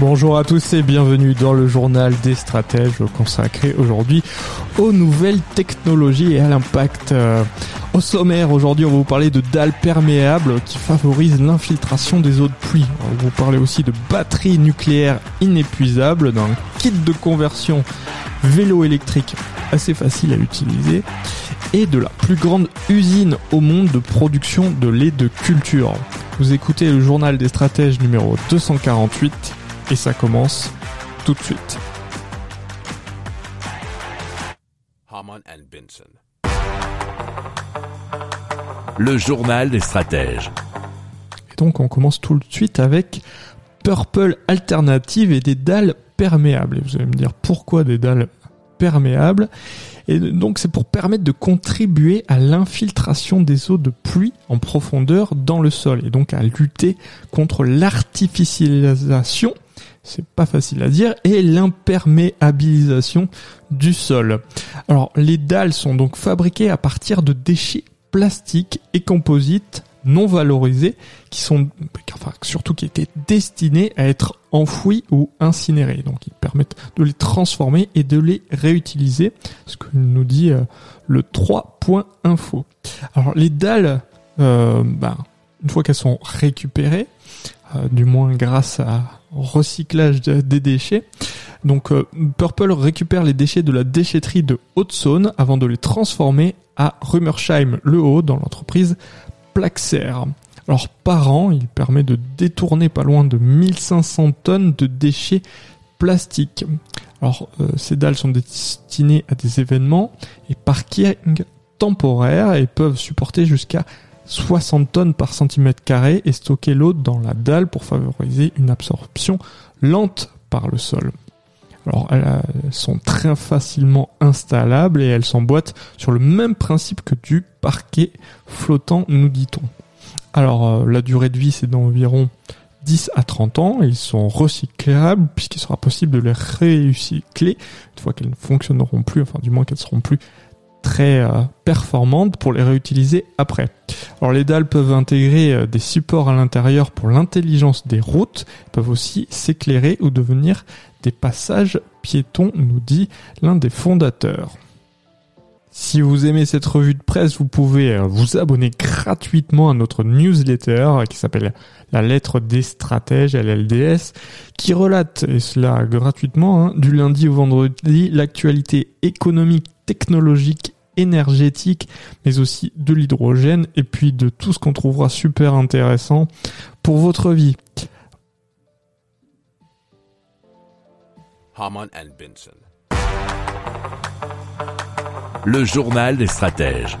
Bonjour à tous et bienvenue dans le journal des stratèges consacré aujourd'hui aux nouvelles technologies et à l'impact. Euh, au sommaire, aujourd'hui, on va vous parler de dalles perméables qui favorisent l'infiltration des eaux de pluie. On va vous parler aussi de batteries nucléaires inépuisables, d'un kit de conversion vélo électrique assez facile à utiliser et de la plus grande usine au monde de production de lait de culture. Vous écoutez le journal des stratèges numéro 248 et ça commence tout de suite. Haman and Benson. Le journal des stratèges. Et donc on commence tout de suite avec Purple Alternative et des dalles perméables. Et vous allez me dire pourquoi des dalles perméables et donc c'est pour permettre de contribuer à l'infiltration des eaux de pluie en profondeur dans le sol et donc à lutter contre l'artificialisation c'est pas facile à dire, et l'imperméabilisation du sol. Alors les dalles sont donc fabriquées à partir de déchets plastiques et composites non valorisés qui sont enfin surtout qui étaient destinés à être enfouis ou incinérés. Donc ils permettent de les transformer et de les réutiliser, ce que nous dit euh, le 3.info. Alors les dalles euh, ben, une fois qu'elles sont récupérées, du moins grâce à recyclage des déchets. Donc euh, Purple récupère les déchets de la déchetterie de Haute-Saône avant de les transformer à Rummersheim le Haut dans l'entreprise Plaxer. Alors par an, il permet de détourner pas loin de 1500 tonnes de déchets plastiques. Alors euh, ces dalles sont destinées à des événements et parking temporaires et peuvent supporter jusqu'à 60 tonnes par centimètre carré et stocker l'eau dans la dalle pour favoriser une absorption lente par le sol. Alors elles sont très facilement installables et elles s'emboîtent sur le même principe que du parquet flottant, nous dit-on. Alors euh, la durée de vie c'est d'environ 10 à 30 ans, ils sont recyclables puisqu'il sera possible de les recycler une fois qu'elles ne fonctionneront plus, enfin du moins qu'elles seront plus très euh, performantes pour les réutiliser après. Alors les dalles peuvent intégrer euh, des supports à l'intérieur pour l'intelligence des routes, peuvent aussi s'éclairer ou devenir des passages piétons, nous dit l'un des fondateurs. Si vous aimez cette revue de presse, vous pouvez euh, vous abonner gratuitement à notre newsletter qui s'appelle La lettre des stratèges, LLDS, qui relate, et cela gratuitement, hein, du lundi au vendredi, l'actualité économique, technologique énergétique, mais aussi de l'hydrogène et puis de tout ce qu'on trouvera super intéressant pour votre vie. Le journal des stratèges.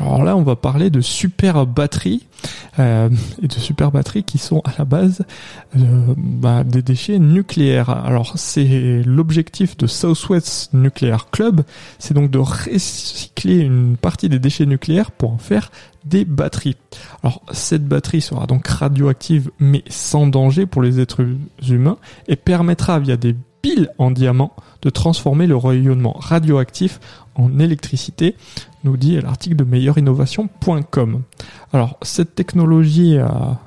Alors là, on va parler de super batteries euh, et de super batteries qui sont à la base euh, bah, des déchets nucléaires. Alors c'est l'objectif de Southwest Nuclear Club, c'est donc de recycler une partie des déchets nucléaires pour en faire des batteries. Alors cette batterie sera donc radioactive mais sans danger pour les êtres humains et permettra via des piles en diamant de transformer le rayonnement radioactif en électricité, nous dit l'article de meilleurinnovation.com. Alors, cette technologie a,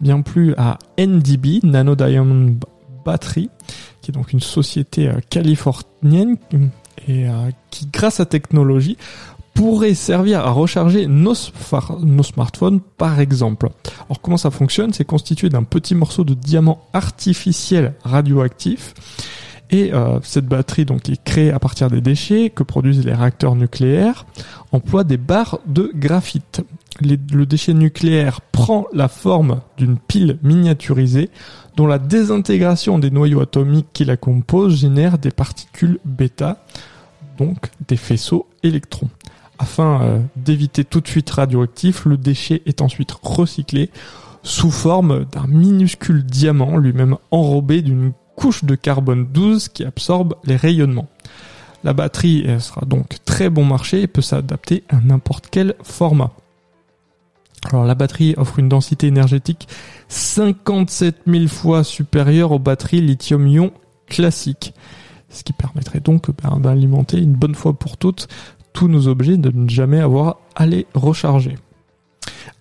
bien plu à NDB, Nano Diamond Battery, qui est donc une société euh, californienne et euh, qui, grâce à technologie, pourrait servir à recharger nos, nos, smartphones par exemple. Alors comment ça fonctionne? C'est constitué d'un petit morceau de diamant artificiel radioactif et euh, cette batterie, donc, qui est créée à partir des déchets que produisent les réacteurs nucléaires, emploie des barres de graphite. le déchet nucléaire prend la forme d'une pile miniaturisée dont la désintégration des noyaux atomiques qui la composent génère des particules bêta, donc des faisceaux électrons. Afin euh, d'éviter toute fuite radioactive, le déchet est ensuite recyclé sous forme d'un minuscule diamant lui-même enrobé d'une de carbone 12 qui absorbe les rayonnements. La batterie sera donc très bon marché et peut s'adapter à n'importe quel format. Alors la batterie offre une densité énergétique 57 000 fois supérieure aux batteries lithium-ion classiques, ce qui permettrait donc ben, d'alimenter une bonne fois pour toutes tous nos objets, de ne jamais avoir à les recharger.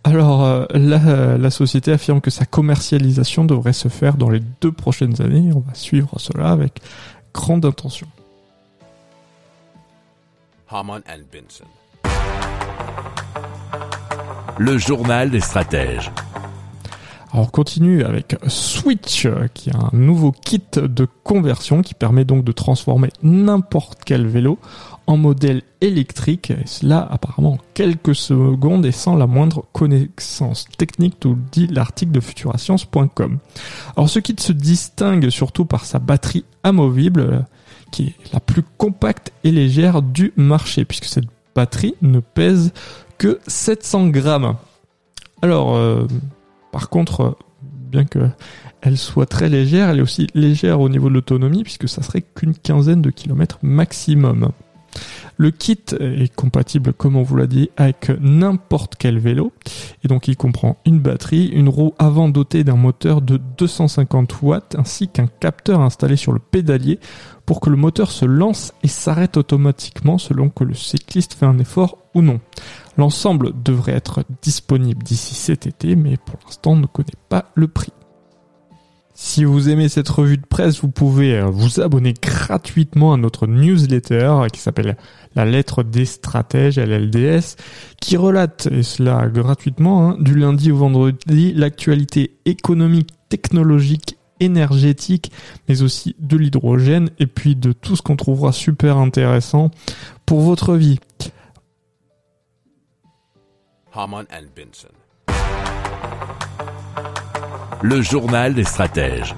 Alors euh, la, société affirme que sa commercialisation devrait se faire dans les deux prochaines années. On va suivre cela avec grande intention. Le journal des stratèges. Alors on continue avec Switch, qui est un nouveau kit de conversion qui permet donc de transformer n'importe quel vélo en modèle électrique, et cela apparemment en quelques secondes et sans la moindre connaissance technique, tout dit l'article de futurascience.com. Alors ce kit se distingue surtout par sa batterie amovible, qui est la plus compacte et légère du marché, puisque cette batterie ne pèse que 700 grammes. Alors, euh, par contre, bien que elle soit très légère, elle est aussi légère au niveau de l'autonomie puisque ça serait qu'une quinzaine de kilomètres maximum. Le kit est compatible, comme on vous l'a dit, avec n'importe quel vélo. Et donc il comprend une batterie, une roue avant dotée d'un moteur de 250 watts, ainsi qu'un capteur installé sur le pédalier pour que le moteur se lance et s'arrête automatiquement selon que le cycliste fait un effort ou non. L'ensemble devrait être disponible d'ici cet été, mais pour l'instant on ne connaît pas le prix. Si vous aimez cette revue de presse, vous pouvez euh, vous abonner gratuitement à notre newsletter qui s'appelle La lettre des stratèges, LLDS, qui relate, et cela gratuitement, hein, du lundi au vendredi, l'actualité économique, technologique, énergétique, mais aussi de l'hydrogène, et puis de tout ce qu'on trouvera super intéressant pour votre vie. Le journal des stratèges.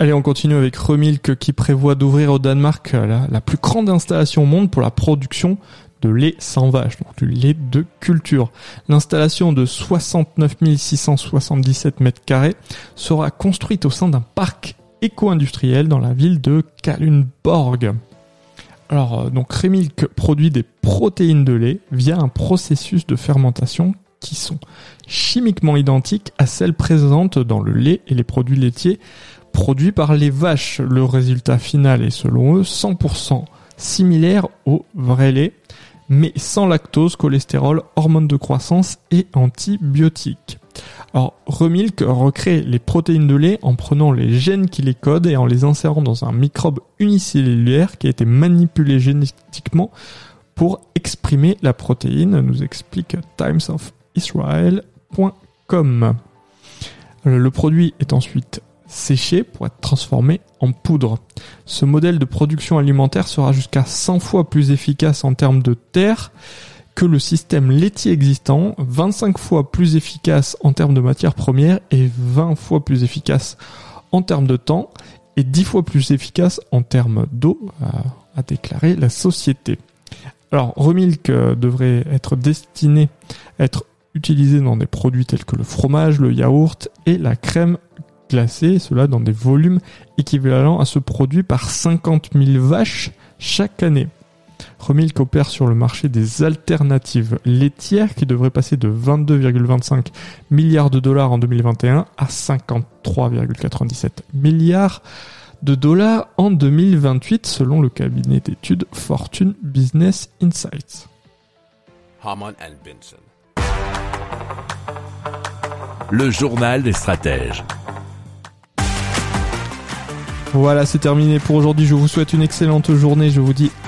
Allez, on continue avec Remilk qui prévoit d'ouvrir au Danemark la, la, plus grande installation au monde pour la production de lait sans vache, donc du lait de culture. L'installation de 69 677 mètres carrés sera construite au sein d'un parc éco-industriel dans la ville de Kalundborg. Alors, euh, donc Remilk produit des protéines de lait via un processus de fermentation qui sont chimiquement identiques à celles présentes dans le lait et les produits laitiers produits par les vaches. Le résultat final est selon eux 100% similaire au vrai lait, mais sans lactose, cholestérol, hormones de croissance et antibiotiques. Alors, Remilk recrée les protéines de lait en prenant les gènes qui les codent et en les insérant dans un microbe unicellulaire qui a été manipulé génétiquement pour exprimer la protéine, nous explique Times of israel.com. Le produit est ensuite séché pour être transformé en poudre. Ce modèle de production alimentaire sera jusqu'à 100 fois plus efficace en termes de terre que le système laitier existant, 25 fois plus efficace en termes de matières premières et 20 fois plus efficace en termes de temps et 10 fois plus efficace en termes d'eau, a, déclaré la société. Alors, Remilk euh, devrait être destiné à être utilisé dans des produits tels que le fromage, le yaourt et la crème glacée, cela dans des volumes équivalents à ce produit par 50 000 vaches chaque année. Remilk opère sur le marché des alternatives laitières qui devrait passer de 22,25 milliards de dollars en 2021 à 53,97 milliards de dollars en 2028 selon le cabinet d'études Fortune Business Insights. Benson le journal des stratèges. Voilà, c'est terminé pour aujourd'hui. Je vous souhaite une excellente journée. Je vous dis